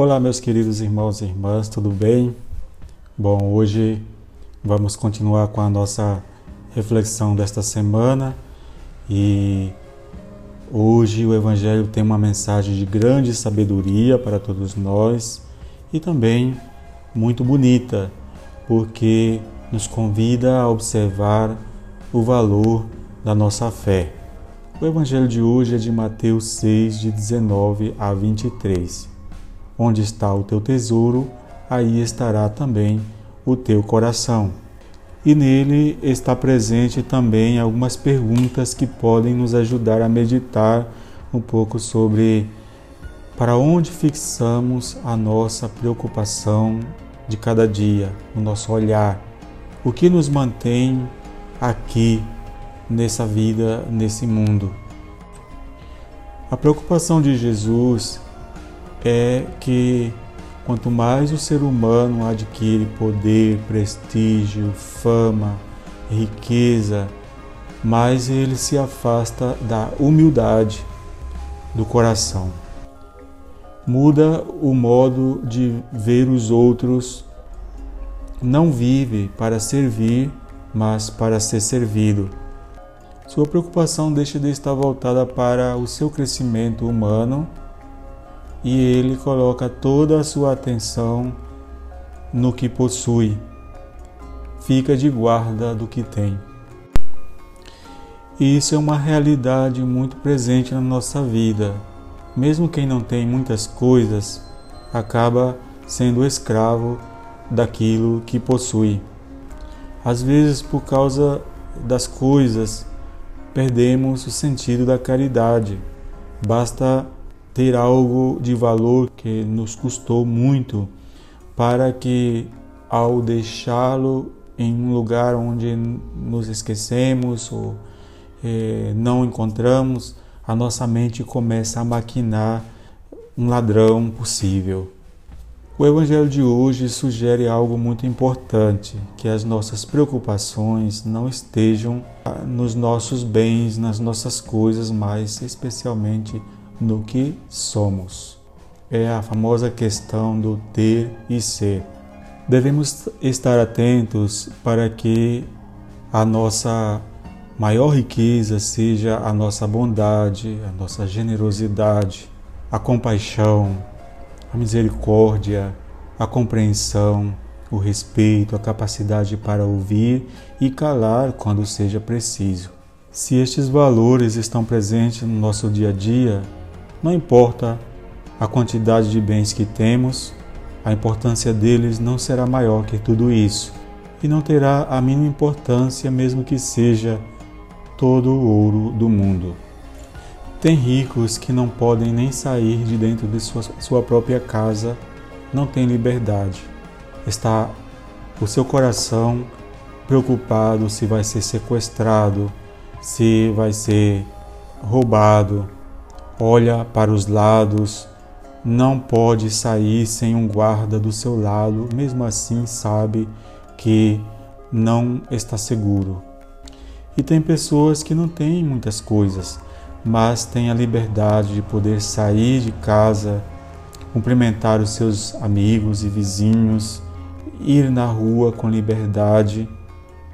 Olá, meus queridos irmãos e irmãs, tudo bem? Bom, hoje vamos continuar com a nossa reflexão desta semana e hoje o Evangelho tem uma mensagem de grande sabedoria para todos nós e também muito bonita, porque nos convida a observar o valor da nossa fé. O Evangelho de hoje é de Mateus 6, de 19 a 23. Onde está o teu tesouro, aí estará também o teu coração. E nele está presente também algumas perguntas que podem nos ajudar a meditar um pouco sobre para onde fixamos a nossa preocupação de cada dia, o nosso olhar, o que nos mantém aqui nessa vida, nesse mundo. A preocupação de Jesus é que quanto mais o ser humano adquire poder, prestígio, fama, riqueza, mais ele se afasta da humildade do coração. Muda o modo de ver os outros, não vive para servir, mas para ser servido. Sua preocupação deixa de estar voltada para o seu crescimento humano e ele coloca toda a sua atenção no que possui, fica de guarda do que tem. E isso é uma realidade muito presente na nossa vida. Mesmo quem não tem muitas coisas acaba sendo escravo daquilo que possui. Às vezes, por causa das coisas, perdemos o sentido da caridade. Basta ter algo de valor que nos custou muito para que ao deixá-lo em um lugar onde nos esquecemos ou eh, não encontramos, a nossa mente começa a maquinar um ladrão possível. O Evangelho de hoje sugere algo muito importante: que as nossas preocupações não estejam nos nossos bens, nas nossas coisas, mas especialmente no que somos. É a famosa questão do ter e ser. Devemos estar atentos para que a nossa maior riqueza seja a nossa bondade, a nossa generosidade, a compaixão, a misericórdia, a compreensão, o respeito, a capacidade para ouvir e calar quando seja preciso. Se estes valores estão presentes no nosso dia a dia, não importa a quantidade de bens que temos, a importância deles não será maior que tudo isso e não terá a mínima importância, mesmo que seja todo o ouro do mundo. Tem ricos que não podem nem sair de dentro de sua, sua própria casa, não têm liberdade. Está o seu coração preocupado se vai ser sequestrado, se vai ser roubado, olha para os lados, não pode sair sem um guarda do seu lado, mesmo assim sabe que não está seguro. E tem pessoas que não têm muitas coisas, mas têm a liberdade de poder sair de casa, cumprimentar os seus amigos e vizinhos, ir na rua com liberdade,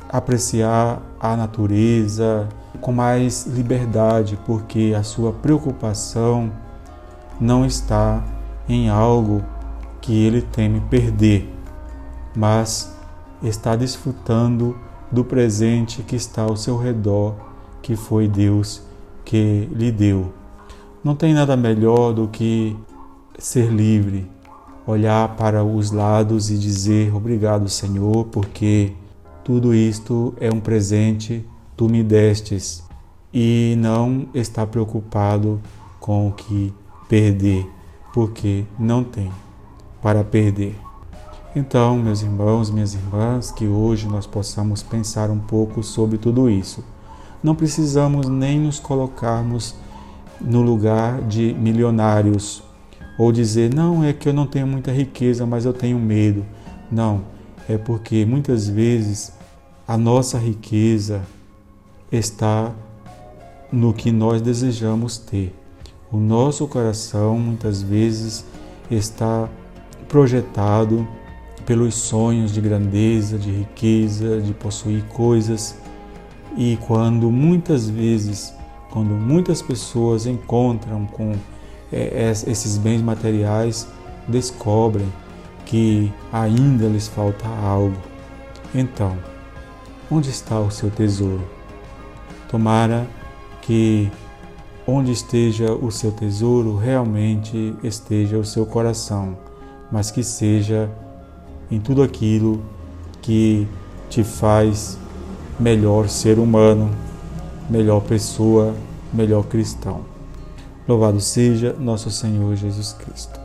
apreciar a natureza, com mais liberdade, porque a sua preocupação não está em algo que ele teme perder, mas está desfrutando do presente que está ao seu redor, que foi Deus que lhe deu. Não tem nada melhor do que ser livre, olhar para os lados e dizer obrigado, Senhor, porque tudo isto é um presente tu me destes, e não está preocupado com o que perder, porque não tem para perder. Então, meus irmãos, minhas irmãs, que hoje nós possamos pensar um pouco sobre tudo isso. Não precisamos nem nos colocarmos no lugar de milionários ou dizer, não, é que eu não tenho muita riqueza, mas eu tenho medo. Não, é porque muitas vezes a nossa riqueza, está no que nós desejamos ter. O nosso coração muitas vezes está projetado pelos sonhos de grandeza, de riqueza, de possuir coisas. E quando muitas vezes, quando muitas pessoas encontram com é, esses bens materiais, descobrem que ainda lhes falta algo. Então, onde está o seu tesouro? Tomara que onde esteja o seu tesouro realmente esteja o seu coração, mas que seja em tudo aquilo que te faz melhor ser humano, melhor pessoa, melhor cristão. Louvado seja nosso Senhor Jesus Cristo.